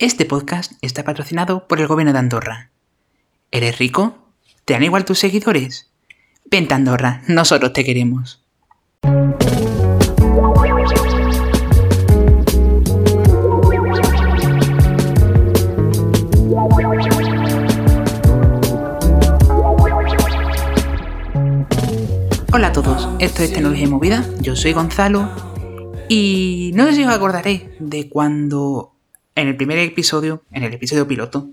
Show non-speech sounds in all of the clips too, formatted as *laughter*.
Este podcast está patrocinado por el gobierno de Andorra. ¿Eres rico? ¿Te dan igual tus seguidores? Vente a Andorra, nosotros te queremos. Hola a todos, esto es Tecnología y Movida, yo soy Gonzalo y no sé si os acordaréis de cuando en el primer episodio, en el episodio piloto,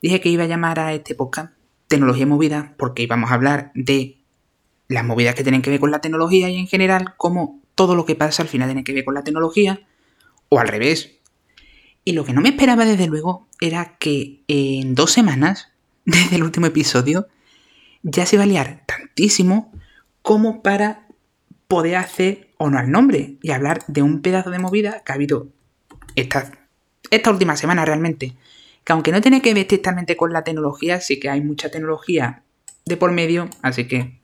dije que iba a llamar a este podcast Tecnología Movida porque íbamos a hablar de las movidas que tienen que ver con la tecnología y en general cómo todo lo que pasa al final tiene que ver con la tecnología o al revés. Y lo que no me esperaba desde luego era que en dos semanas, *laughs* desde el último episodio, ya se iba a liar tantísimo como para poder hacer honor al nombre y hablar de un pedazo de movida que ha habido estas esta última semana realmente, que aunque no tiene que ver estrictamente con la tecnología, sí que hay mucha tecnología de por medio, así que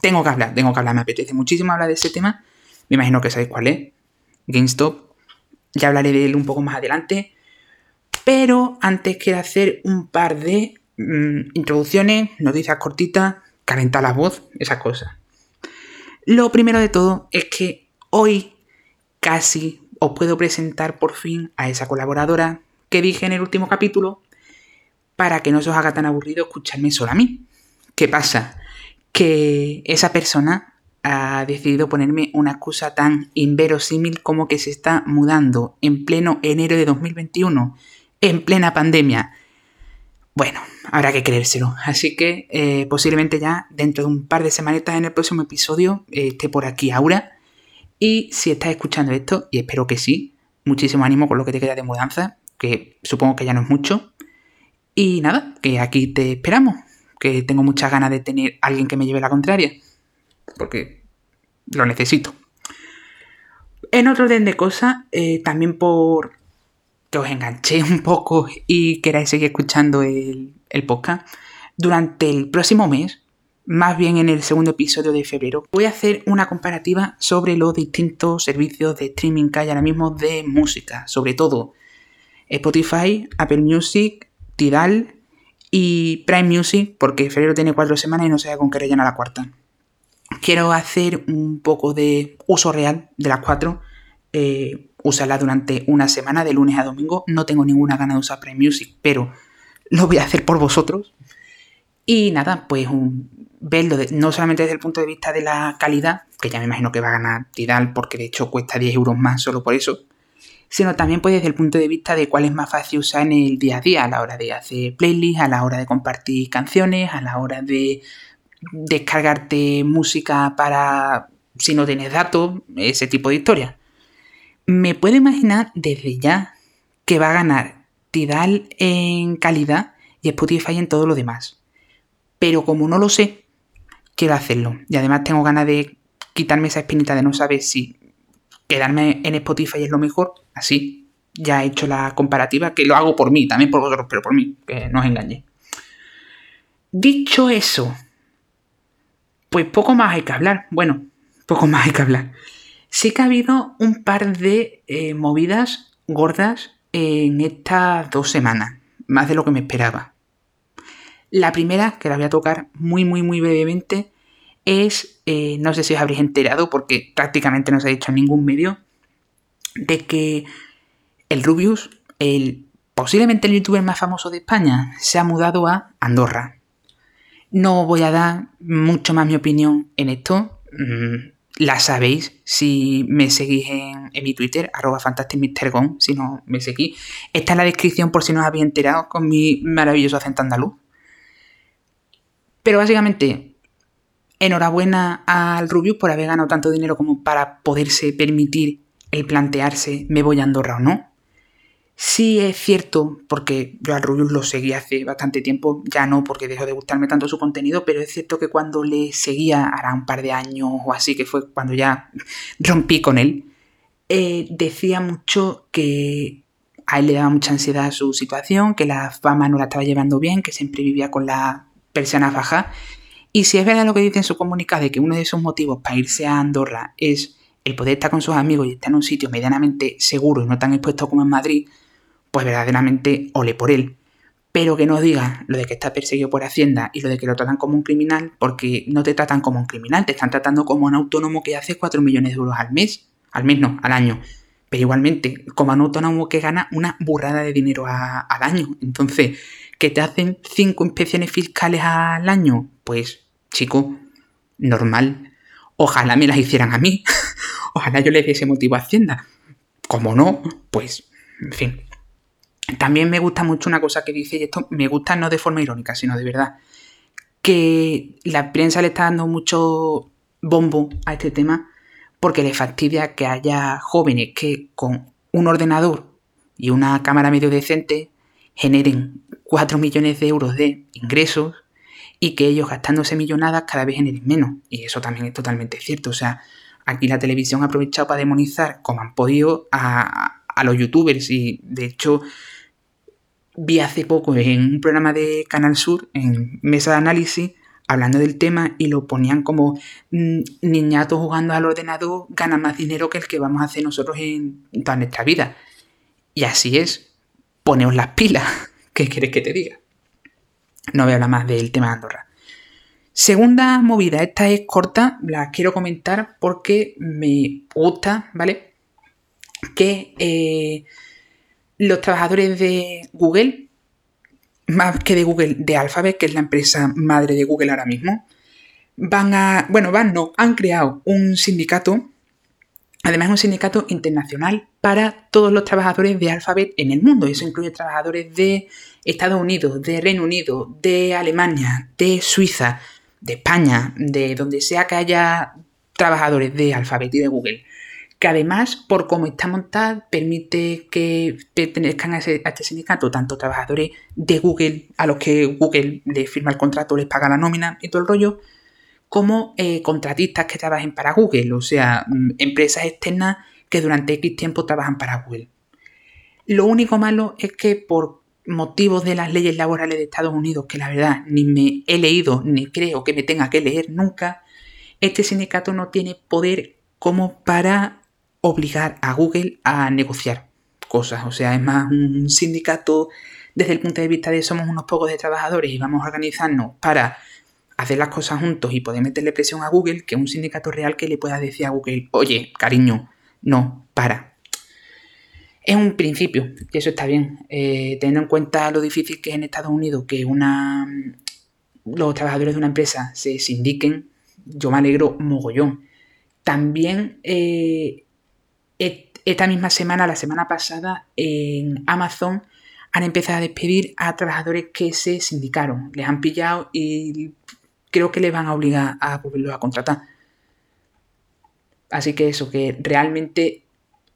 tengo que hablar, tengo que hablar, me apetece muchísimo hablar de ese tema, me imagino que sabéis cuál es, GameStop, ya hablaré de él un poco más adelante, pero antes quiero hacer un par de mm, introducciones, noticias cortitas, calentar la voz, esas cosas. Lo primero de todo es que hoy casi os puedo presentar por fin a esa colaboradora que dije en el último capítulo para que no se os haga tan aburrido escucharme solo a mí. ¿Qué pasa? Que esa persona ha decidido ponerme una excusa tan inverosímil como que se está mudando en pleno enero de 2021, en plena pandemia. Bueno, habrá que creérselo. Así que eh, posiblemente ya dentro de un par de semanitas en el próximo episodio eh, esté por aquí Aura y si estás escuchando esto, y espero que sí, muchísimo ánimo con lo que te queda de mudanza, que supongo que ya no es mucho. Y nada, que aquí te esperamos, que tengo muchas ganas de tener alguien que me lleve la contraria, porque lo necesito. En otro orden de cosas, eh, también por que os enganché un poco y queráis seguir escuchando el, el podcast, durante el próximo mes más bien en el segundo episodio de febrero, voy a hacer una comparativa sobre los distintos servicios de streaming que hay ahora mismo de música, sobre todo Spotify, Apple Music, Tidal y Prime Music, porque febrero tiene cuatro semanas y no sé con qué rellena la cuarta. Quiero hacer un poco de uso real de las cuatro, eh, usarla durante una semana, de lunes a domingo. No tengo ninguna gana de usar Prime Music, pero lo voy a hacer por vosotros. Y nada, pues un, verlo no solamente desde el punto de vista de la calidad, que ya me imagino que va a ganar Tidal porque de hecho cuesta 10 euros más solo por eso, sino también pues desde el punto de vista de cuál es más fácil usar en el día a día, a la hora de hacer playlists, a la hora de compartir canciones, a la hora de descargarte música para si no tienes datos, ese tipo de historia. Me puedo imaginar desde ya que va a ganar Tidal en calidad y Spotify en todo lo demás. Pero como no lo sé, quiero hacerlo. Y además tengo ganas de quitarme esa espinita de no saber si quedarme en Spotify es lo mejor. Así, ya he hecho la comparativa, que lo hago por mí, también por vosotros, pero por mí, que no os engañe. Dicho eso, pues poco más hay que hablar. Bueno, poco más hay que hablar. Sí que ha habido un par de eh, movidas gordas en estas dos semanas, más de lo que me esperaba. La primera, que la voy a tocar muy, muy, muy brevemente, es, eh, no sé si os habréis enterado, porque prácticamente no se ha dicho en ningún medio, de que el Rubius, el posiblemente el youtuber más famoso de España, se ha mudado a Andorra. No voy a dar mucho más mi opinión en esto. Mm, la sabéis si me seguís en, mi Twitter, arroba si no me seguís. Está en la descripción por si no os habéis enterado con mi maravilloso acento andaluz. Pero básicamente, enhorabuena al Rubius por haber ganado tanto dinero como para poderse permitir el plantearse me voy a Andorra o no. Sí es cierto, porque yo al Rubius lo seguí hace bastante tiempo, ya no porque dejó de gustarme tanto su contenido, pero es cierto que cuando le seguía, hará un par de años o así, que fue cuando ya rompí con él, eh, decía mucho que a él le daba mucha ansiedad su situación, que la fama no la estaba llevando bien, que siempre vivía con la persianas bajas. Y si es verdad lo que dice en su comunicado de que uno de sus motivos para irse a Andorra es el poder estar con sus amigos y estar en un sitio medianamente seguro y no tan expuesto como en Madrid, pues verdaderamente ole por él. Pero que no diga lo de que está perseguido por Hacienda y lo de que lo tratan como un criminal, porque no te tratan como un criminal, te están tratando como un autónomo que hace 4 millones de euros al mes. Al mes no, al año. Pero igualmente, como autónomo que gana una burrada de dinero al año. Entonces, ¿que te hacen 5 inspecciones fiscales al año? Pues, chico, normal. Ojalá me las hicieran a mí. *laughs* Ojalá yo le diese motivo a Hacienda. Como no, pues, en fin. También me gusta mucho una cosa que dice, y esto me gusta no de forma irónica, sino de verdad, que la prensa le está dando mucho bombo a este tema porque le fastidia que haya jóvenes que con un ordenador y una cámara medio decente generen 4 millones de euros de ingresos y que ellos gastándose millonadas cada vez generen menos. Y eso también es totalmente cierto. O sea, aquí la televisión ha aprovechado para demonizar como han podido a, a los youtubers y de hecho vi hace poco en un programa de Canal Sur, en Mesa de Análisis, hablando del tema y lo ponían como mm, niñatos jugando al ordenador ganan más dinero que el que vamos a hacer nosotros en toda nuestra vida. Y así es, poneos las pilas. *laughs* ¿Qué quieres que te diga? No voy a hablar más del tema de Andorra. Segunda movida, esta es corta, la quiero comentar porque me gusta, ¿vale? Que eh, los trabajadores de Google, más que de Google, de Alphabet, que es la empresa madre de Google ahora mismo, van a, bueno, van, no, han creado un sindicato, además un sindicato internacional para todos los trabajadores de Alphabet en el mundo. Eso incluye trabajadores de Estados Unidos, de Reino Unido, de Alemania, de Suiza, de España, de donde sea que haya trabajadores de Alphabet y de Google que además, por cómo está montada, permite que pertenezcan a, este sindicato tanto trabajadores de Google, a los que Google le firma el contrato, les paga la nómina y todo el rollo, como eh, contratistas que trabajen para Google, o sea, mm, empresas externas que durante X tiempo trabajan para Google. Lo único malo es que por motivos de las leyes laborales de Estados Unidos, que la verdad ni me he leído ni creo que me tenga que leer nunca, este sindicato no tiene poder como para obligar a Google a negociar cosas. O sea, es más un sindicato desde el punto de vista de somos unos pocos de trabajadores y vamos a organizarnos para hacer las cosas juntos y poder meterle presión a Google que un sindicato real que le pueda decir a Google, oye, cariño, no, para. Es un principio, y eso está bien. Eh, teniendo en cuenta lo difícil que es en Estados Unidos que una, los trabajadores de una empresa se sindiquen, yo me alegro mogollón. También eh, esta misma semana, la semana pasada, en Amazon han empezado a despedir a trabajadores que se sindicaron. Les han pillado y creo que les van a obligar a volverlos a contratar. Así que eso, que realmente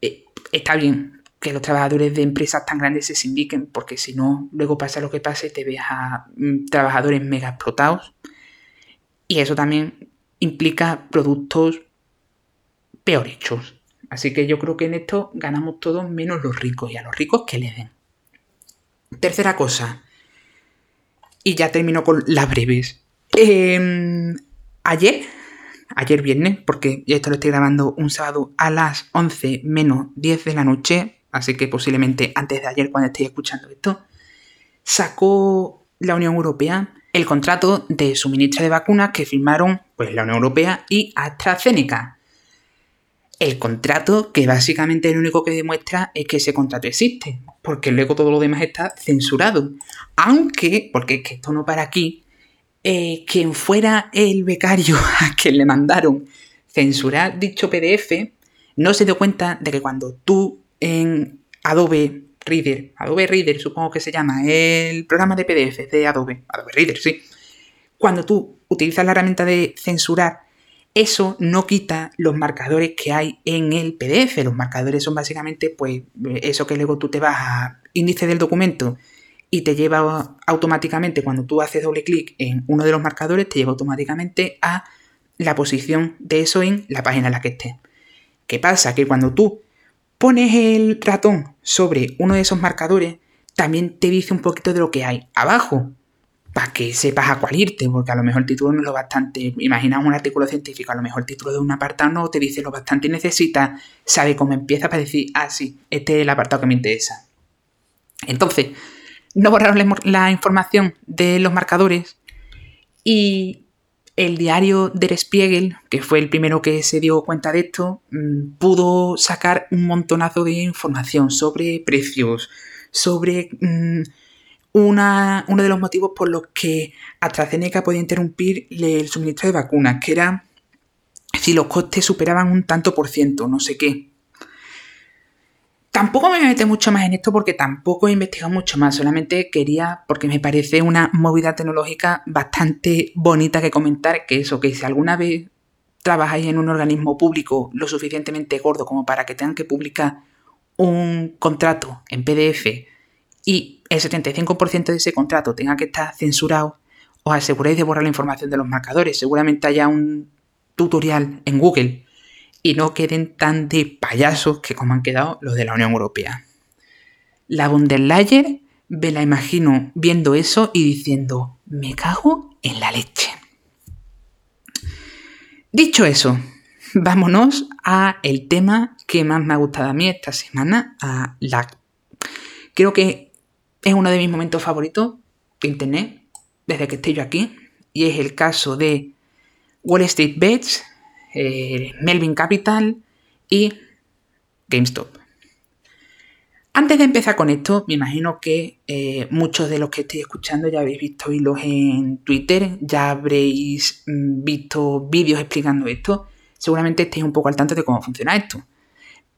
eh, está bien que los trabajadores de empresas tan grandes se sindiquen, porque si no, luego pasa lo que pase, te ves a mm, trabajadores mega explotados. Y eso también implica productos peor hechos. Así que yo creo que en esto ganamos todos menos los ricos y a los ricos que les den. Tercera cosa. Y ya termino con las breves. Em, ayer, ayer viernes, porque esto lo estoy grabando un sábado a las 11 menos 10 de la noche, así que posiblemente antes de ayer cuando estéis escuchando esto, sacó la Unión Europea el contrato de suministro de vacunas que firmaron pues, la Unión Europea y AstraZeneca el contrato, que básicamente lo único que demuestra es que ese contrato existe, porque luego todo lo demás está censurado. Aunque, porque es que esto no para aquí, eh, quien fuera el becario *laughs* a quien le mandaron censurar dicho PDF, no se dio cuenta de que cuando tú en Adobe Reader, Adobe Reader supongo que se llama, el programa de PDF de Adobe, Adobe Reader, sí, cuando tú utilizas la herramienta de censurar eso no quita los marcadores que hay en el PDF. Los marcadores son básicamente, pues, eso que luego tú te vas a índice del documento y te lleva automáticamente, cuando tú haces doble clic en uno de los marcadores, te lleva automáticamente a la posición de eso en la página en la que esté. ¿Qué pasa? Que cuando tú pones el ratón sobre uno de esos marcadores, también te dice un poquito de lo que hay abajo para que sepas a cuál irte, porque a lo mejor el título no es lo bastante. Imagina un artículo científico, a lo mejor el título de un apartado no te dice lo bastante y necesitas, sabe cómo empieza para decir, ah, sí, este es el apartado que me interesa. Entonces, no borraron la información de los marcadores y el diario Der Spiegel, que fue el primero que se dio cuenta de esto, mm, pudo sacar un montonazo de información sobre precios, sobre mm, una, uno de los motivos por los que AstraZeneca podía interrumpir el suministro de vacunas, que era si los costes superaban un tanto por ciento, no sé qué. Tampoco me voy mucho más en esto porque tampoco he investigado mucho más, solamente quería, porque me parece una movida tecnológica bastante bonita que comentar, que eso, que si alguna vez trabajáis en un organismo público lo suficientemente gordo como para que tengan que publicar un contrato en PDF y el 75% de ese contrato tenga que estar censurado, os aseguréis de borrar la información de los marcadores. Seguramente haya un tutorial en Google y no queden tan de payasos que como han quedado los de la Unión Europea. La von der Leyen me la imagino viendo eso y diciendo, me cago en la leche. Dicho eso, vámonos a el tema que más me ha gustado a mí esta semana, a la... Creo que es uno de mis momentos favoritos de Internet desde que estoy yo aquí, y es el caso de Wall Street Bets, eh, Melvin Capital y GameStop. Antes de empezar con esto, me imagino que eh, muchos de los que estoy escuchando ya habéis visto hilos en Twitter, ya habréis mm, visto vídeos explicando esto, seguramente estéis un poco al tanto de cómo funciona esto.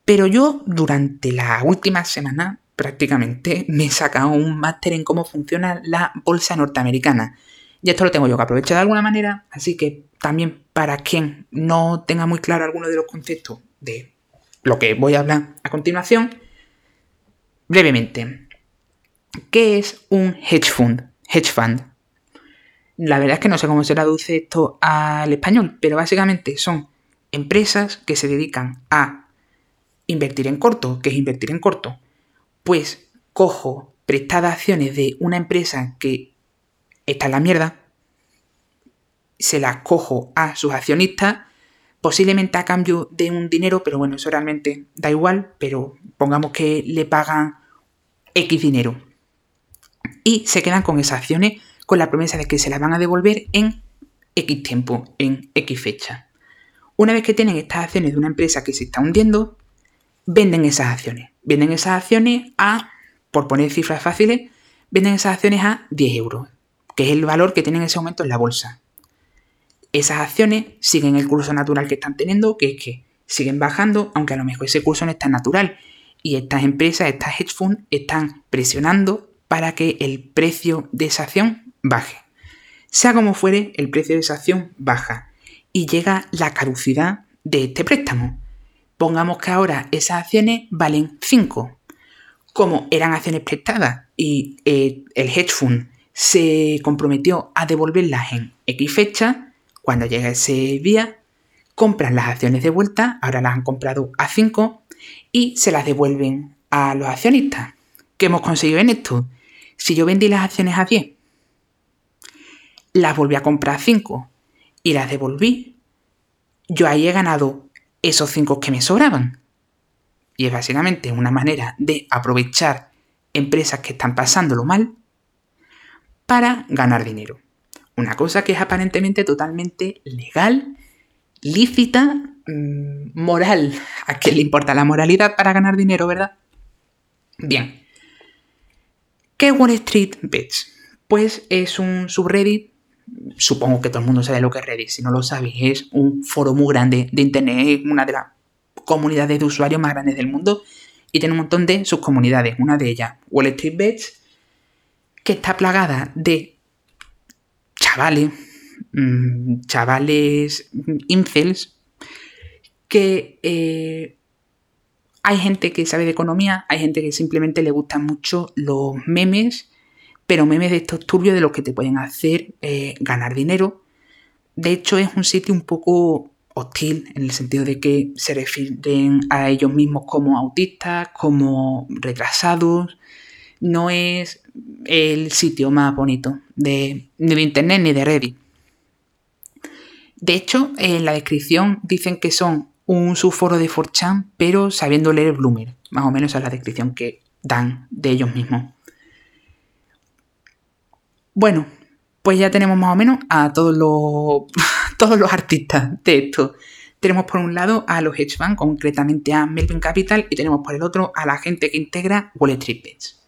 Pero yo durante la última semana prácticamente me he sacado un máster en cómo funciona la bolsa norteamericana. Y esto lo tengo yo que aprovechar de alguna manera, así que también para quien no tenga muy claro alguno de los conceptos de lo que voy a hablar a continuación, brevemente, ¿qué es un hedge fund? Hedge fund. La verdad es que no sé cómo se traduce esto al español, pero básicamente son empresas que se dedican a invertir en corto. ¿Qué es invertir en corto? Pues cojo prestadas acciones de una empresa que está en la mierda, se las cojo a sus accionistas, posiblemente a cambio de un dinero, pero bueno, eso realmente da igual, pero pongamos que le pagan X dinero. Y se quedan con esas acciones con la promesa de que se las van a devolver en X tiempo, en X fecha. Una vez que tienen estas acciones de una empresa que se está hundiendo, venden esas acciones. Venden esas acciones a, por poner cifras fáciles, venden esas acciones a 10 euros, que es el valor que tienen en ese momento en la bolsa esas acciones siguen el curso natural que están teniendo, que es que siguen bajando, aunque a lo mejor ese curso no está natural. Y estas empresas, estas hedge funds, están presionando para que el precio de esa acción baje. Sea como fuere, el precio de esa acción baja y llega la caducidad de este préstamo. Pongamos que ahora esas acciones valen 5. Como eran acciones prestadas y eh, el hedge fund se comprometió a devolverlas en X fecha, cuando llega ese día, compran las acciones de vuelta, ahora las han comprado a 5 y se las devuelven a los accionistas. ¿Qué hemos conseguido en esto? Si yo vendí las acciones a 10, las volví a comprar a 5 y las devolví, yo ahí he ganado esos 5 que me sobraban. Y es básicamente una manera de aprovechar empresas que están pasándolo mal para ganar dinero. Una cosa que es aparentemente totalmente legal, lícita, mm, moral. ¿A qué le importa la moralidad para ganar dinero, verdad? Bien. ¿Qué Wall Street Bets? Pues es un subreddit. Supongo que todo el mundo sabe lo que es Reddit. Si no lo sabéis, es un foro muy grande de Internet. Una de las comunidades de usuarios más grandes del mundo. Y tiene un montón de subcomunidades. Una de ellas, Wall Street Bets, que está plagada de chavales, mm, chavales incels, que eh, hay gente que sabe de economía, hay gente que simplemente le gustan mucho los memes, pero memes de estos turbios de los que te pueden hacer eh, ganar dinero. De hecho, es un sitio un poco hostil en el sentido de que se refieren a ellos mismos como autistas, como retrasados. No es el sitio más bonito de, de internet ni de Reddit. De hecho, en la descripción dicen que son un subforo de 4chan, pero sabiendo leer Bloomer. Más o menos es la descripción que dan de ellos mismos. Bueno, pues ya tenemos más o menos a todos los, *laughs* todos los artistas de esto. Tenemos por un lado a los hedge funds, concretamente a Melvin Capital, y tenemos por el otro a la gente que integra Wall Street Bets.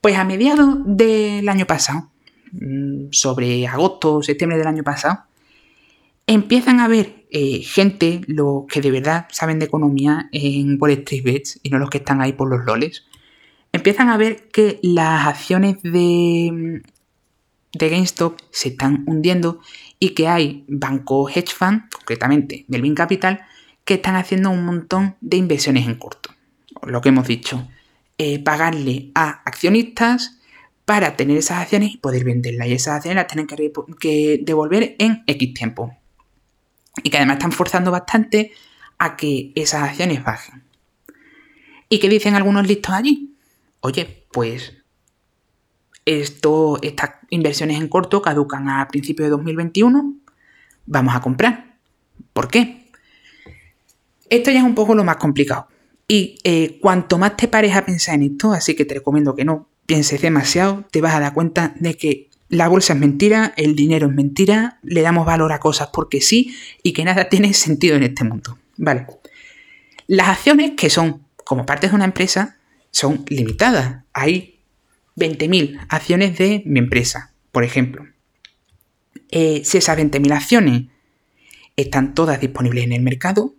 Pues a mediados del año pasado, mm, sobre agosto o septiembre del año pasado, empiezan a ver eh, gente, los que de verdad saben de economía en Wall Street Bets y no los que están ahí por los loles, empiezan a ver que las acciones de, de GameStop se están hundiendo y que hay bancos hedge fund, concretamente Melvin Capital, que están haciendo un montón de inversiones en corto. Lo que hemos dicho, eh, pagarle a accionistas para tener esas acciones y poder venderlas. Y esas acciones las tienen que, que devolver en X tiempo. Y que además están forzando bastante a que esas acciones bajen. ¿Y qué dicen algunos listos allí? Oye, pues esto, estas inversiones en corto caducan a principios de 2021. Vamos a comprar. ¿Por qué? Esto ya es un poco lo más complicado. Y eh, cuanto más te pares a pensar en esto, así que te recomiendo que no pienses demasiado, te vas a dar cuenta de que la bolsa es mentira, el dinero es mentira, le damos valor a cosas porque sí y que nada tiene *laughs* sentido en este mundo. Vale. Las acciones que son como partes de una empresa son limitadas. Hay 20.000 acciones de mi empresa, por ejemplo. Eh, si esas 20.000 acciones están todas disponibles en el mercado,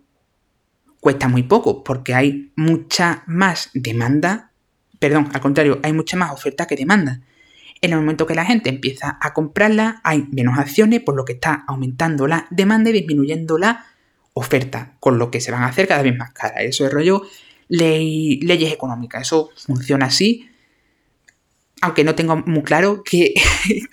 cuesta muy poco porque hay mucha más demanda, perdón, al contrario, hay mucha más oferta que demanda. En el momento que la gente empieza a comprarla, hay menos acciones, por lo que está aumentando la demanda y disminuyendo la oferta, con lo que se van a hacer cada vez más caras. Eso es rollo leyes económicas. Eso funciona así aunque no tengo muy claro *laughs* qué,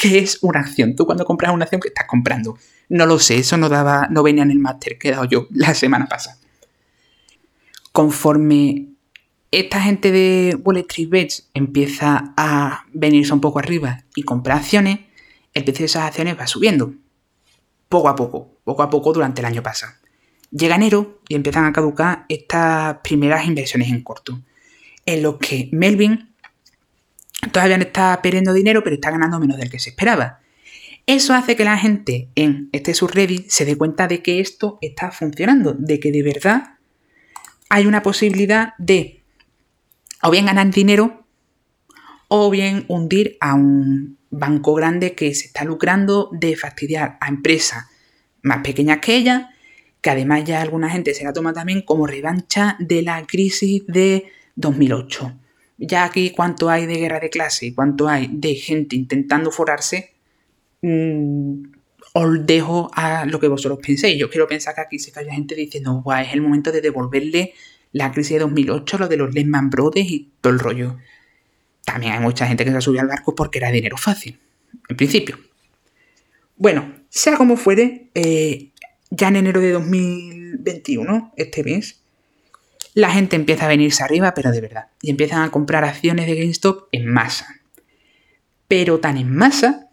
es una acción. Tú cuando compras una acción, ¿qué estás comprando? No lo sé, eso no, daba, no venía en el máster que he dado yo la semana pasada. Conforme esta gente de Wall Street Bets empieza a venirse un poco arriba y comprar acciones, el precio de esas acciones va subiendo. Poco a poco, poco a poco durante el año pasado. Llega enero y empiezan a caducar estas primeras inversiones en corto, en los que Melvin todavía no está perdiendo dinero, pero está ganando menos del que se esperaba. Eso hace que la gente en este subreddit se dé cuenta de que esto está funcionando, de que de verdad hay una posibilidad de o bien ganar dinero o bien hundir a un banco grande que se está lucrando de fastidiar a empresas más pequeñas que ella, que además ya alguna gente se la toma también como revancha de la crisis de 2008 ya aquí cuánto hay de guerra de clase cuánto hay de gente intentando forarse, mm, os dejo a lo que vosotros penséis. Yo quiero pensar que aquí se cae gente diciendo, guau, es el momento de devolverle la crisis de 2008, lo de los Lehman Brothers y todo el rollo. También hay mucha gente que se subido al barco porque era dinero fácil, en principio. Bueno, sea como fuere, eh, ya en enero de 2021, este mes, la gente empieza a venirse arriba, pero de verdad, y empiezan a comprar acciones de GameStop en masa. Pero tan en masa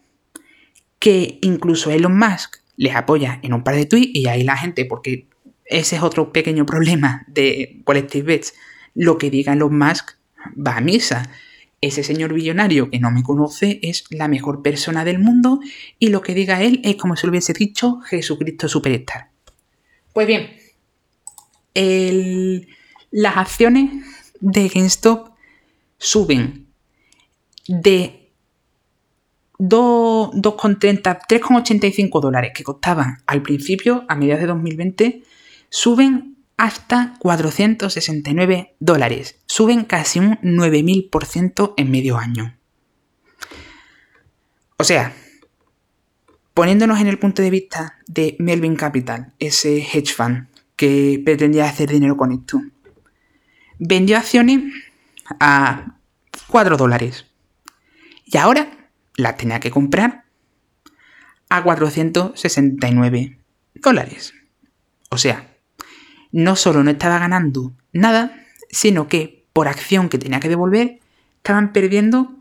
que incluso Elon Musk les apoya en un par de tweets y ahí la gente, porque ese es otro pequeño problema de Collective Bets, lo que diga Elon Musk va a misa. Ese señor billonario que no me conoce es la mejor persona del mundo y lo que diga él es como si lo hubiese dicho Jesucristo Superstar. Pues bien, el las acciones de GameStop suben de 2,30, 3,85 dólares que costaban al principio, a mediados de 2020, suben hasta 469 dólares. Suben casi un 9000% en medio año. O sea, poniéndonos en el punto de vista de Melvin Capital, ese hedge fund que pretendía hacer dinero con esto, vendió acciones a 4 dólares. Y ahora las tenía que comprar a 469 dólares. O sea, no solo no estaba ganando nada, sino que por acción que tenía que devolver, estaban perdiendo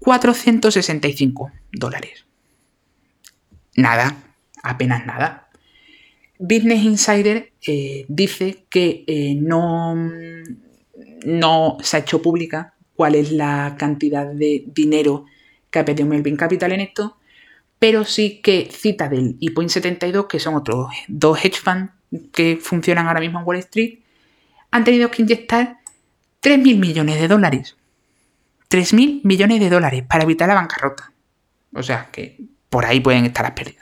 465 dólares. Nada, apenas nada. Business Insider eh, dice que eh, no, no se ha hecho pública cuál es la cantidad de dinero que ha pedido Melvin Capital en esto, pero sí que cita del ePoint 72, que son otros dos hedge funds que funcionan ahora mismo en Wall Street, han tenido que inyectar 3.000 millones de dólares. 3.000 millones de dólares para evitar la bancarrota. O sea que por ahí pueden estar las pérdidas.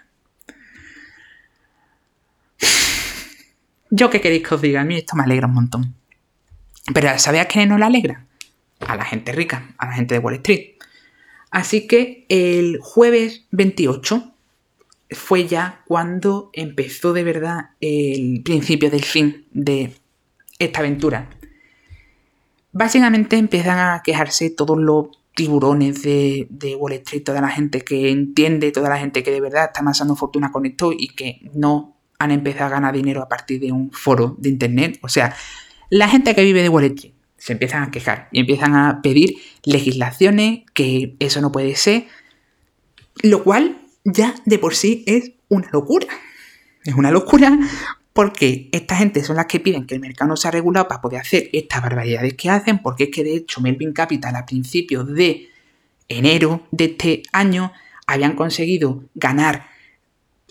Yo qué queréis que os diga, a mí esto me alegra un montón. Pero ¿sabéis a quiénes no le alegra? A la gente rica, a la gente de Wall Street. Así que el jueves 28 fue ya cuando empezó de verdad el principio del fin de esta aventura. Básicamente empiezan a quejarse todos los tiburones de, Wall Street, toda la gente que entiende, toda la gente que de verdad está amasando fortuna con esto y que no han empezado a ganar dinero a partir de un foro de internet. O sea, la gente que vive de Wall Street se empiezan a quejar y empiezan a pedir legislaciones que eso no puede ser, lo cual ya de por sí es una locura. Es una locura porque esta gente son las que piden que el mercado no sea regulado para poder hacer estas barbaridades que hacen, porque es que de hecho Melvin Capital a principios de enero de este año habían conseguido ganar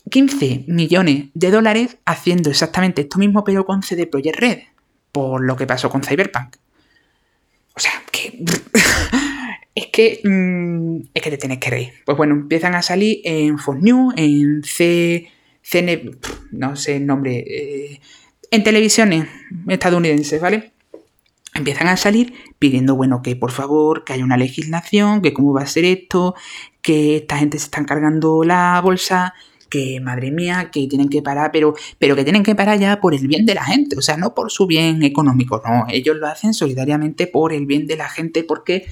15 millones de dólares haciendo exactamente esto mismo pero con CD Projekt Red, por lo que pasó con Cyberpunk. O sea, que... *laughs* es que... Mm, es que te tienes que reír. Pues bueno, empiezan a salir en Fox News, en C... CN... No sé el nombre. Eh, en televisiones estadounidenses, ¿vale? Empiezan a salir pidiendo, bueno, que por favor, que haya una legislación, que cómo va a ser esto, que esta gente se está cargando la bolsa, que madre mía, que tienen que parar, pero, pero que tienen que parar ya por el bien de la gente, o sea, no por su bien económico, no, ellos lo hacen solidariamente por el bien de la gente, porque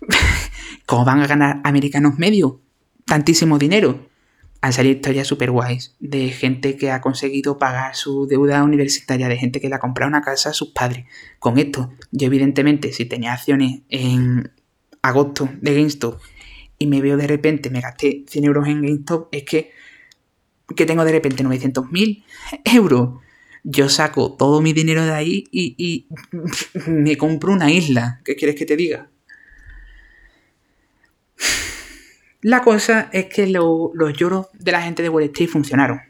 *laughs* ¿cómo van a ganar americanos medios tantísimo dinero? Han salido historias súper guays de gente que ha conseguido pagar su deuda universitaria, de gente que le ha comprado una casa a sus padres. Con esto, yo evidentemente, si tenía acciones en agosto de GameStop y me veo de repente, me gasté 100 euros en GameStop, es que que tengo de repente 900.000 euros. Yo saco todo mi dinero de ahí y, *laughs* me compro una isla. ¿Qué quieres que te diga? La cosa es que los lloros de la gente de Wall Street funcionaron.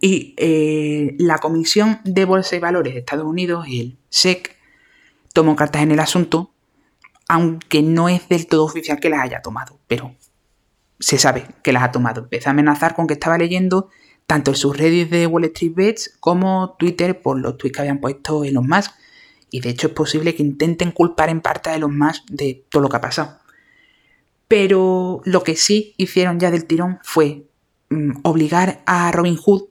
Y eh, la Comisión de Bolsa y Valores de Estados Unidos, el SEC, tomó cartas en el asunto, aunque no es del todo oficial que las haya tomado, pero se sabe que las ha tomado. Empezó a amenazar con que estaba leyendo tanto el subreddit de Wall Street Bets como Twitter por los tweets que habían puesto Elon Musk. Y de hecho es posible que intenten culpar en parte a Elon Musk de todo lo que ha pasado. Pero lo que sí hicieron ya del tirón fue mm, obligar a Robinhood,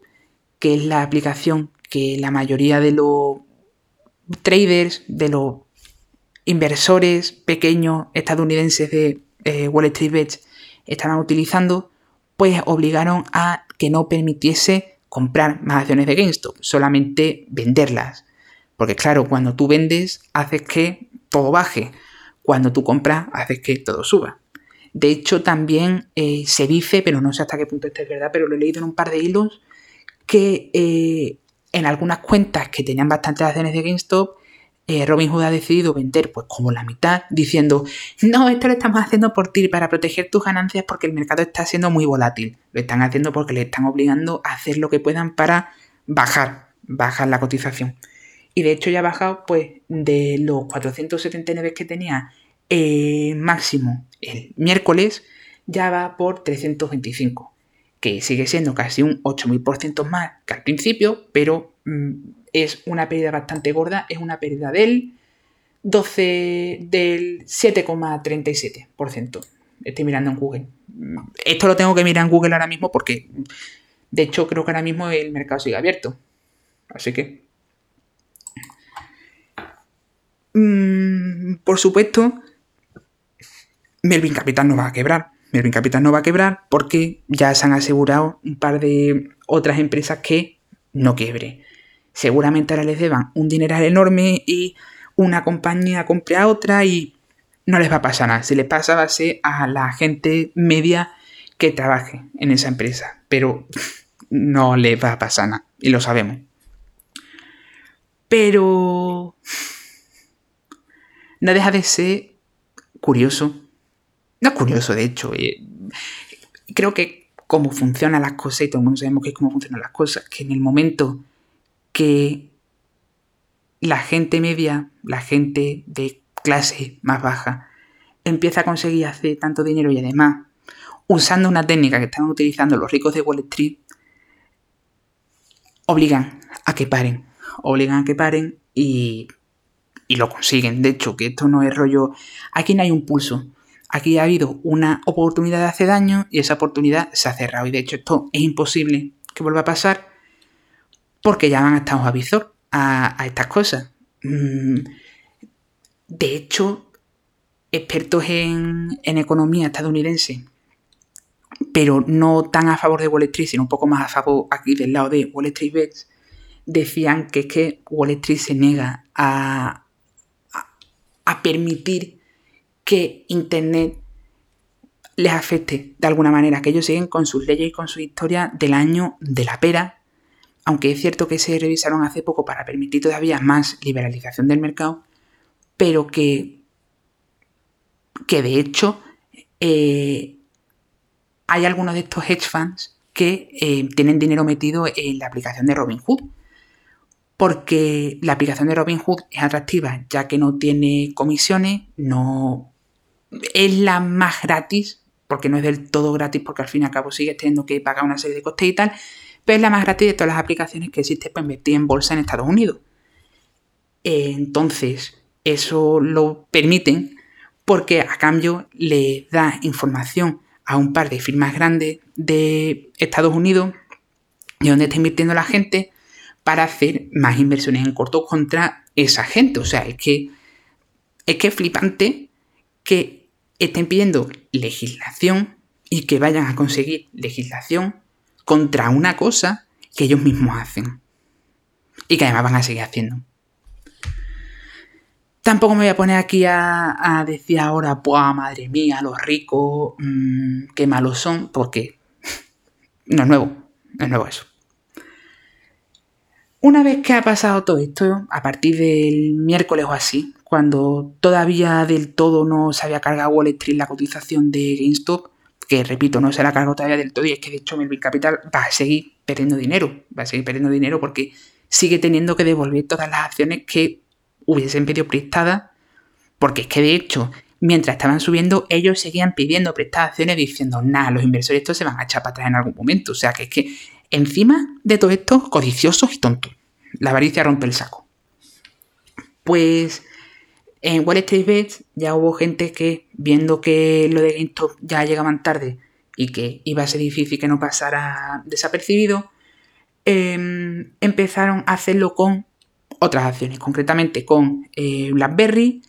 que es la aplicación que la mayoría de los traders, de los inversores pequeños estadounidenses de eh, Wall Street Bets estaban utilizando, pues obligaron a que no permitiese comprar más acciones de GameStop, solamente venderlas. Porque claro, cuando tú vendes, haces que todo baje. Cuando tú compras, haces que todo suba. De hecho, también eh, se dice, pero no sé hasta qué punto esto es verdad, pero lo he leído en un par de hilos, que eh, en algunas cuentas que tenían bastantes acciones de GameStop, eh, Robin Hood ha decidido vender pues como la mitad, diciendo, no, esto lo estamos haciendo por ti, para proteger tus ganancias porque el mercado está siendo muy volátil. Lo están haciendo porque le están obligando a hacer lo que puedan para bajar, bajar la cotización. Y de hecho ya ha bajado pues de los 479 que tenía eh, máximo el miércoles, ya va por 325, que sigue siendo casi un 8000% más que al principio, pero... Mm, es una pérdida bastante gorda, es una pérdida del 12 del 7,37%. Estoy mirando en Google. Esto lo tengo que mirar en Google ahora mismo porque de hecho creo que ahora mismo el mercado sigue abierto. Así que mm, por supuesto Melvin Capital no va a quebrar. Melvin Capital no va a quebrar porque ya se han asegurado un par de otras empresas que no quiebre seguramente ahora les deban un dineral enorme y una compañía compre a otra y no les va a pasar nada. Si les pasa va a ser a la gente media que trabaje en esa empresa, pero *laughs* no les va a pasar nada y lo sabemos. Pero no deja de ser curioso. No curioso, de hecho. Eh, creo que cómo funcionan las cosas, y todo el mundo sabemos que es cómo funcionan las cosas, que en el momento que la gente media, la gente de clase más baja, empieza a conseguir hacer tanto dinero y además usando una técnica que están utilizando los ricos de Wall Street, obligan a que paren, obligan a que paren y, y lo consiguen. De hecho, que esto no es rollo, aquí no hay un pulso, aquí ha habido una oportunidad de hacer daño y esa oportunidad se ha cerrado y de hecho esto es imposible que vuelva a pasar porque ya van a estar avisor a, a estas cosas. Mm, de hecho, expertos en, en economía estadounidense pero no tan a favor de Wall Street, sino un poco más a favor aquí del lado de Wall Street Bets, decían que es que Wall Street se niega a, a, permitir que Internet les afecte de alguna manera, que ellos siguen con sus leyes y con su historia del año de la pera, aunque es cierto que se revisaron hace poco para permitir todavía más liberalización del mercado, pero que, que de hecho eh, hay algunos de estos hedge funds que eh, tienen dinero metido en la aplicación de Robinhood. Porque la aplicación de Robinhood es atractiva, ya que no tiene comisiones, no es la más gratis, porque no es del todo gratis, porque al fin y al cabo sigues teniendo que pagar una serie de costes y tal, pero es la más gratis de todas las aplicaciones que existe para invertir en bolsa en Estados Unidos. Entonces, eso lo permiten porque a cambio le da información a un par de firmas grandes de Estados Unidos y donde está invirtiendo la gente para hacer más inversiones en corto contra esa gente. O sea, es que es que es flipante que estén pidiendo legislación y que vayan a conseguir legislación contra una cosa que ellos mismos hacen. Y que además van a seguir haciendo. Tampoco me voy a poner aquí a, decir ahora, ¡buah, madre mía, los ricos, mm, qué malos son! Porque *laughs* no es nuevo, no es nuevo eso. Una vez que ha pasado todo esto, a partir del miércoles o así, cuando todavía del todo no se había cargado Wall Street la cotización de GameStop, que repito, no se la cargado todavía del todo, y es que de hecho Melvin Capital va a seguir perdiendo dinero, va a seguir perdiendo dinero porque sigue teniendo que devolver todas las acciones que hubiesen pedido prestada, porque es que de hecho, mientras estaban subiendo, ellos seguían pidiendo prestaciones diciendo, nada, los inversores estos se van a echar para atrás en algún momento. O sea que es que encima de todo esto, codiciosos y tontos. La avaricia rompe el saco. Pues en Wall Street Bets ya hubo gente que, viendo que lo de GameStop ya llegaban tarde y que iba a ser difícil que no pasara desapercibido, em, empezaron a hacerlo con otras acciones, concretamente con eh, BlackBerry,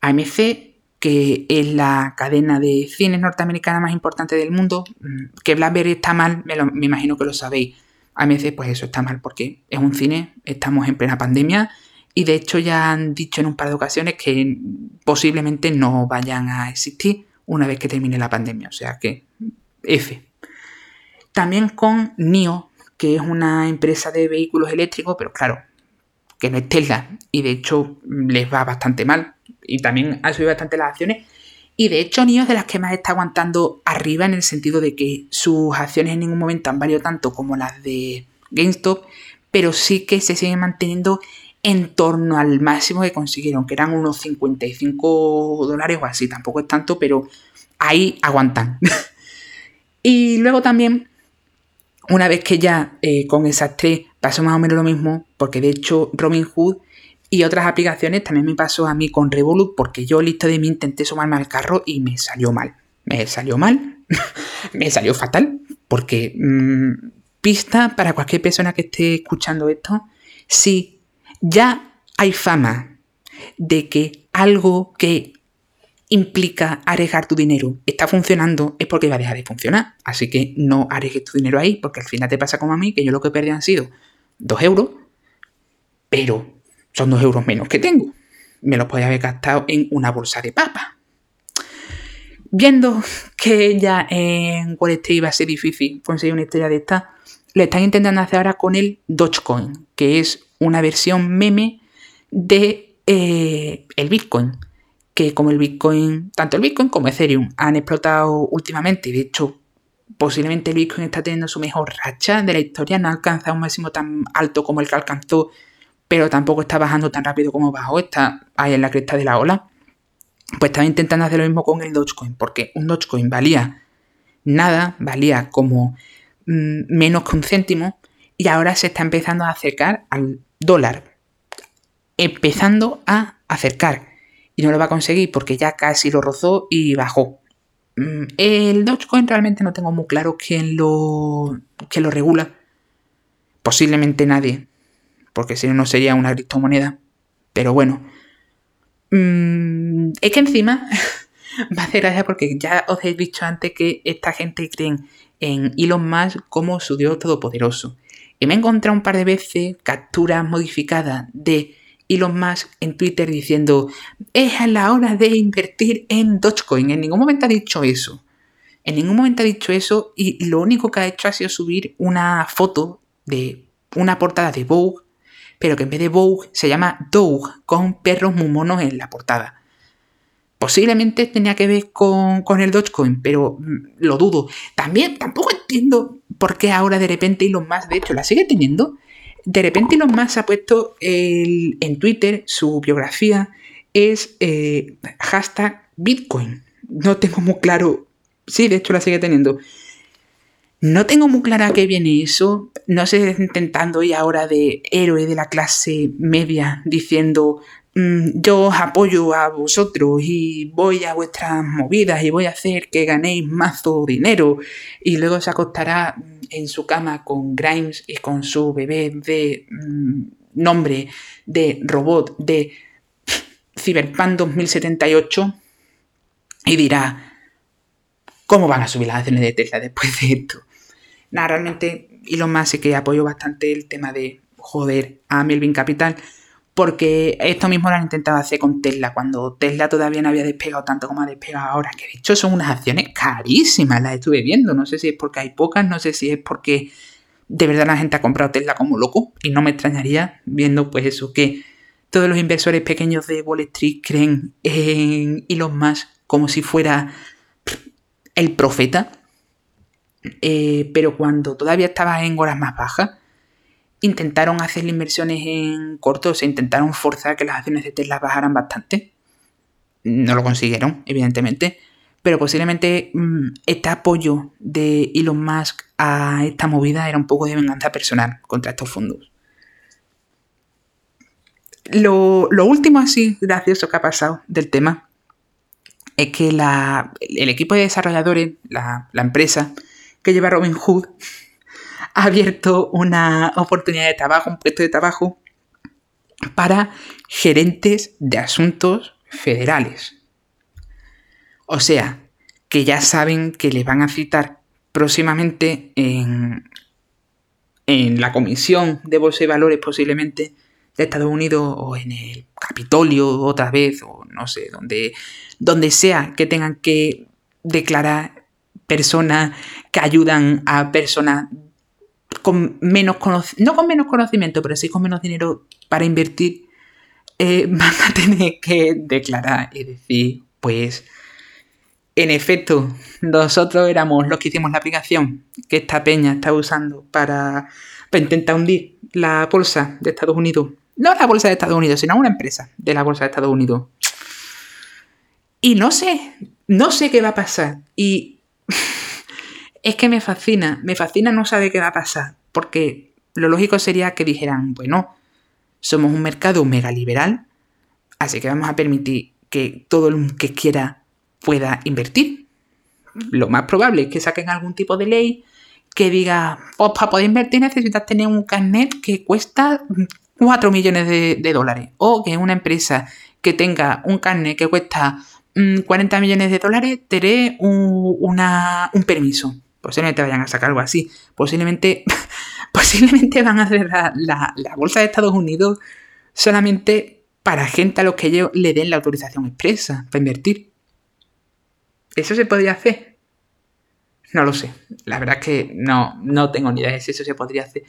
AMC, que es la cadena de cines norteamericana más importante del mundo. Mm, que BlackBerry está mal, me, me, imagino que lo sabéis. AMC, pues eso está mal porque es un cine, estamos en plena pandemia y de hecho ya han dicho en un par de ocasiones que posiblemente no vayan a existir una vez que termine la pandemia. O sea que F. También con NIO, que es una empresa de vehículos eléctricos, pero claro, que no es Tesla. Y de hecho les va bastante mal. Y también ha subido bastante las acciones. Y de hecho NIO es de las que más está aguantando arriba en el sentido de que sus acciones en ningún momento han valido tanto como las de GameStop. Pero sí que se siguen manteniendo en torno al máximo que consiguieron, que eran unos 55 dólares o así. Tampoco es tanto, pero ahí aguantan. *laughs* y luego también, una vez que ya eh, con esas tres pasó más o menos lo mismo, porque de hecho Robinhood y otras aplicaciones también me pasó a mí con Revolut, porque yo listo de mí intenté sumarme al carro y me salió mal. Me salió mal, *laughs* me salió fatal, porque mm, pista para cualquier persona que esté escuchando esto, si ya hay fama de que algo que implica arriesgar tu dinero está funcionando, es porque va a dejar de funcionar. Así que no arriesgues tu dinero ahí, porque al final te pasa como a mí, que yo lo que perdí han sido 2 euros, pero son 2 euros menos que tengo. Me los podía haber gastado en una bolsa de papa. Viendo que ya en Wall Street iba a ser difícil conseguir una historia de esta, lo están intentando hacer ahora con el Dogecoin, que es una versión meme de eh, el Bitcoin, que como el Bitcoin, tanto el Bitcoin como Ethereum han explotado últimamente, de hecho posiblemente el Bitcoin está teniendo su mejor racha de la historia, no ha alcanzado un máximo tan alto como el que alcanzó, pero tampoco está bajando tan rápido como bajó, está ahí en la cresta de la ola. Pues estaba intentando hacer lo mismo con el Dogecoin, porque un Dogecoin valía nada, valía como mm, menos que un céntimo, y ahora se está empezando a acercar al dólar. Empezando a acercar. Y no lo va a conseguir porque ya casi lo rozó y bajó. Mm, el Dogecoin realmente no tengo muy claro quién lo, quién lo regula. Posiblemente nadie, porque si no, no sería una criptomoneda. Pero bueno. Mm, es que encima *laughs* va a hacer gracia porque ya os he dicho antes que esta gente cree en Elon Musk como su Dios todopoderoso. Y me he encontrado un par de veces capturas modificadas de Elon Musk en Twitter diciendo es a la hora de invertir en Dogecoin. En ningún momento ha dicho eso. En ningún momento ha dicho eso y lo único que ha hecho ha sido subir una foto de una portada de Vogue, pero que en vez de Vogue se llama Doge, con perros muy monos en la portada. Posiblemente tenía que ver con, con el Dogecoin, pero mm, lo dudo. También tampoco entiendo por qué ahora de repente Elon Musk, de hecho, la sigue teniendo, de repente Elon Musk ha puesto en Twitter su biografía es eh, hashtag Bitcoin. No tengo muy claro. Sí, de hecho la sigue teniendo. No tengo muy clara a qué viene eso. No sé, intentando ir ahora de héroe de la clase media diciendo mm, yo os apoyo a vosotros y voy a vuestras movidas y voy a hacer que ganéis mazo dinero y luego se acostará en su cama con Grimes y con su bebé de mm, nombre de robot de Cyberpunk 2078 y dirá, ¿cómo van a subir las acciones de Tesla después de esto? Nada, realmente lo más sí que apoyo bastante el tema de joder a Melvin Capital porque esto mismo lo han intentado hacer con Tesla, cuando Tesla todavía no había despegado tanto como ha despegado ahora, que de hecho son unas acciones carísimas, las estuve viendo, no sé si es porque hay pocas, no sé si es porque de verdad la gente ha comprado Tesla como loco, y no me extrañaría viendo pues eso, que todos los inversores pequeños de Wall Street creen en Elon Musk como si fuera el profeta, eh, pero cuando todavía estaba en horas más bajas, intentaron hacer inversiones en corto, se intentaron forzar que las acciones de Tesla bajaran bastante. No lo consiguieron, evidentemente. Pero posiblemente mm, este apoyo de Elon Musk a esta movida era un poco de venganza personal contra estos fondos. Lo, último así gracioso que ha pasado del tema es que el equipo de desarrolladores, la, la empresa que lleva Robin Hood, ha abierto una oportunidad de trabajo, un puesto de trabajo para gerentes de asuntos federales. O sea, que ya saben que les van a citar próximamente en, en la Comisión de Bolsa y Valores posiblemente de Estados Unidos o en el Capitolio otra vez o no sé, donde, donde sea que tengan que declarar personas que ayudan a personas con menos no con menos conocimiento, pero sí con menos dinero para invertir, eh, *laughs* van a tener que declarar y decir, pues, en efecto, nosotros éramos los que hicimos la aplicación que esta peña está usando para, para intentar hundir la bolsa de Estados Unidos. No la bolsa de Estados Unidos, sino una empresa de la bolsa de Estados Unidos. Y no sé, no sé qué va a pasar. Y *laughs* es que me fascina, me fascina no saber qué va a pasar, porque lo lógico sería que dijeran, bueno, somos un mercado mega liberal, así que vamos a permitir que todo el que quiera pueda invertir. Lo más probable es que saquen algún tipo de ley que diga, pues para poder invertir necesitas tener un carnet que cuesta 4 millones de, dólares. O que una empresa que tenga un carnet que cuesta 40 mm, millones de dólares te un permiso posiblemente vayan a sacar algo así. Posiblemente, *laughs* posiblemente van a hacer la, bolsa de Estados Unidos solamente para gente a los que ellos le den la autorización expresa para invertir. ¿Eso se podría hacer? No lo sé. La verdad es que no, no tengo ni idea de si eso se podría hacer.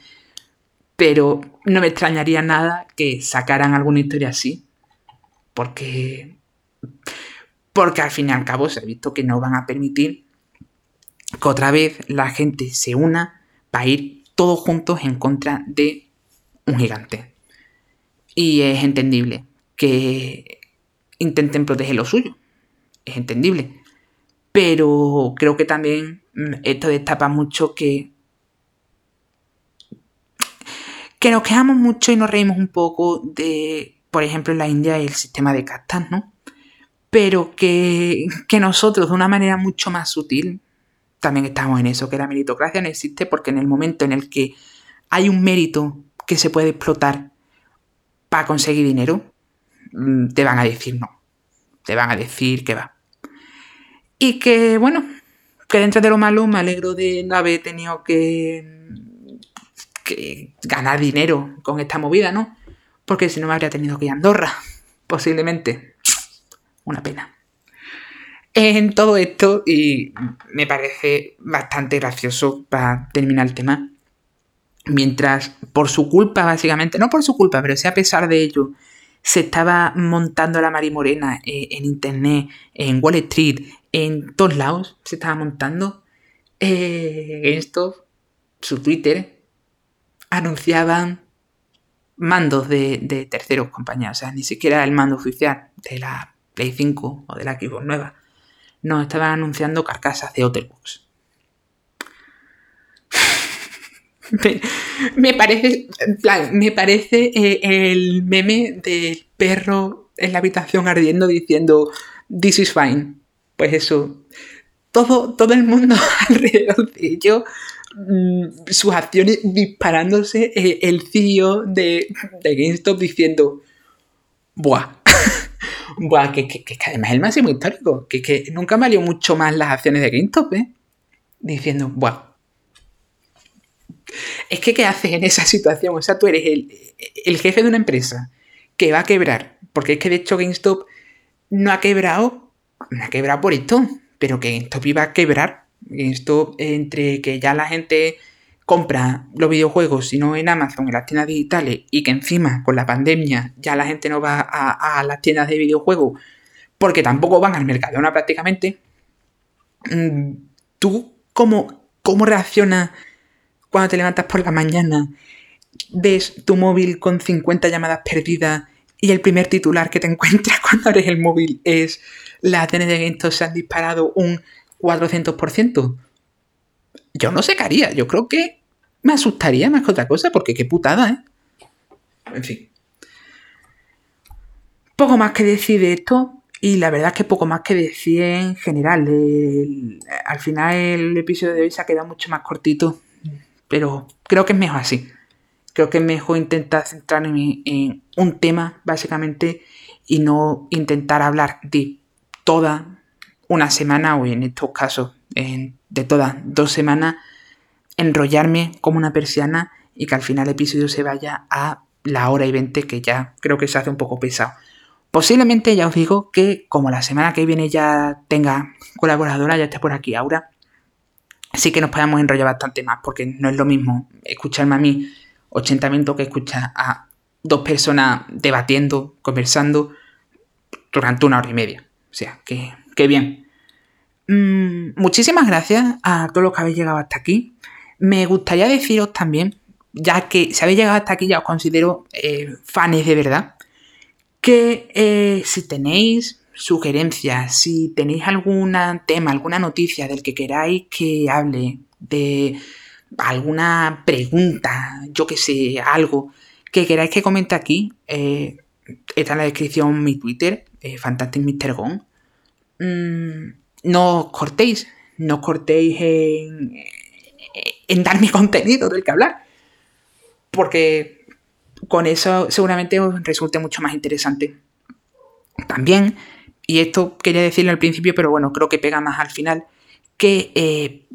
Pero no me extrañaría nada que sacaran alguna historia así. Porque porque al fin y al cabo se ha visto que no van a permitir que otra vez la gente se una para ir todos juntos en contra de un gigante. Y es entendible que intenten proteger lo suyo. Es entendible. Pero creo que también mm, esto destapa mucho que. que nos quejamos mucho y nos reímos un poco de, por ejemplo, en la India el sistema de castas, ¿no? Pero que, que nosotros, de una manera mucho más sutil, también estamos en eso, que la meritocracia no existe porque en el momento en el que hay un mérito que se puede explotar para conseguir dinero, mm, te van a decir no. Te van a decir que va. Y que, bueno, que dentro de lo malo me alegro de no haber tenido que, que ganar dinero con esta movida, ¿no? Porque si no me habría tenido que ir a Andorra, posiblemente. Una pena. En todo esto, y me parece bastante gracioso para terminar el tema, mientras por su culpa, básicamente, no por su culpa, pero sí a pesar de ello, se estaba montando la Marimorena eh, en internet, en Wall Street, en todos lados, se estaba montando. Eh, esto, su Twitter, anunciaban mandos de, de terceros compañías, o sea, ni siquiera el mando oficial de la Play 5 o de la Xbox nueva. No, estaban anunciando carcasas de Otterbox. *laughs* me, parece, me parece eh, el meme del perro en la habitación ardiendo diciendo This is fine. Pues eso. Todo, todo el mundo *laughs* alrededor de ello, mm, sus acciones disparándose, eh, el CEO de, de GameStop diciendo, buah, buah, que, que, que, además es el máximo histórico, que, que nunca valió mucho más las acciones de GameStop, ¿eh? Diciendo, buah, es que, ¿qué haces en esa *laughs* situación? O sea, tú eres el, jefe de una empresa que va a quebrar. Porque es que de hecho GameStop no ha quebrado, no ha quebrado por esto, pero que GameStop iba a quebrar. GameStop, entre que ya la gente compra los videojuegos, sino en Amazon, en las tiendas digitales, y que encima con la pandemia ya la gente no va a, las tiendas de videojuegos porque tampoco van al Mercadona prácticamente. Mm, ¿Tú cómo, cómo reaccionas? cuando te levantas por la mañana, ves tu móvil con 50 llamadas perdidas y el primer titular que te encuentras *laughs* cuando eres el móvil es las acciones de GameStop se han disparado un 400%. Yo no sé haría, yo creo que me asustaría más que otra cosa, porque qué putada, ¿eh? En fin. Poco más que decir de esto, y la verdad es que poco más que decir en general. al final el episodio de hoy se ha quedado mucho más cortito pero creo que es mejor así. Creo que es mejor intentar centrarme en un tema, básicamente, y no intentar hablar de toda una semana, o en estos casos, de todas dos semanas, enrollarme como una persiana y que al final el episodio se vaya a la hora y veinte, que ya creo que se hace un poco pesado. Posiblemente ya os digo que como la semana que viene ya tenga colaboradora, ya esté por aquí Aura, sí que nos podemos enrollar bastante más, porque no es lo mismo escucharme a mí 80 minutos que escuchar a dos personas debatiendo, conversando durante una hora y media. O sea, que, bien. Mm, muchísimas gracias a todos los que habéis llegado hasta aquí. Me gustaría deciros también, ya que si habéis llegado hasta aquí ya os considero eh, fans de verdad, que eh, si tenéis sugerencias, si tenéis algún tema, alguna noticia del que queráis que hable, de alguna pregunta, yo que sé, algo que queráis que comente aquí, eh, está en la descripción mi Twitter, eh, Fantastic Mr. mm, no cortéis, no cortéis en, en darme *laughs* contenido del que hablar, porque con eso seguramente os resulte mucho más interesante. También y esto quería decirlo al principio, pero bueno, creo que pega más al final, que eh,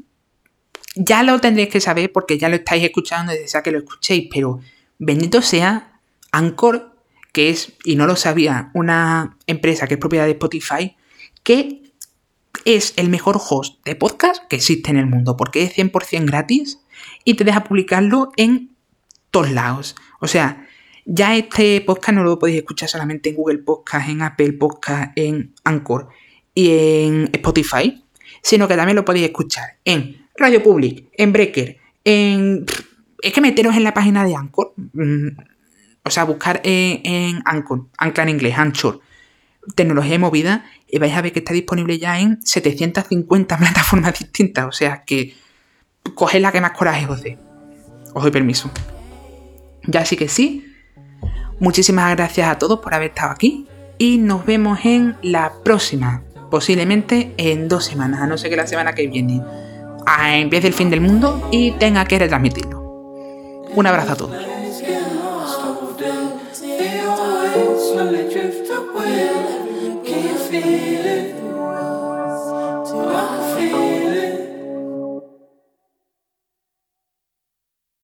ya lo tendréis que saber porque ya lo estáis escuchando desde sea que lo escuchéis, pero bendito sea Anchor, que es, y no lo sabía, una empresa que es propiedad de Spotify, que es el mejor host de podcast que existe en el mundo, porque es 100% gratis y te deja publicarlo en todos lados. O sea, ya este podcast no lo podéis escuchar solamente en Google Podcast, en Apple Podcast, en Anchor. y en Spotify, sino que también lo podéis escuchar en Radio Public, en Breaker, en... Es que meteros en la página de Anchor. Mm, o sea, buscar en, en Anchor, Anchor en inglés, Anchor, tecnología movida, y vais a ver que está disponible ya en 750 *laughs* plataformas distintas. O sea que coged la que más coraje os dé. Os doy permiso. Ya sí que sí. Muchísimas gracias a todos por haber estado aquí. Y nos vemos en la próxima. Posiblemente en dos semanas. A no ser que la semana que viene empiece el fin del mundo y tenga que retransmitirlo. Un abrazo a todos.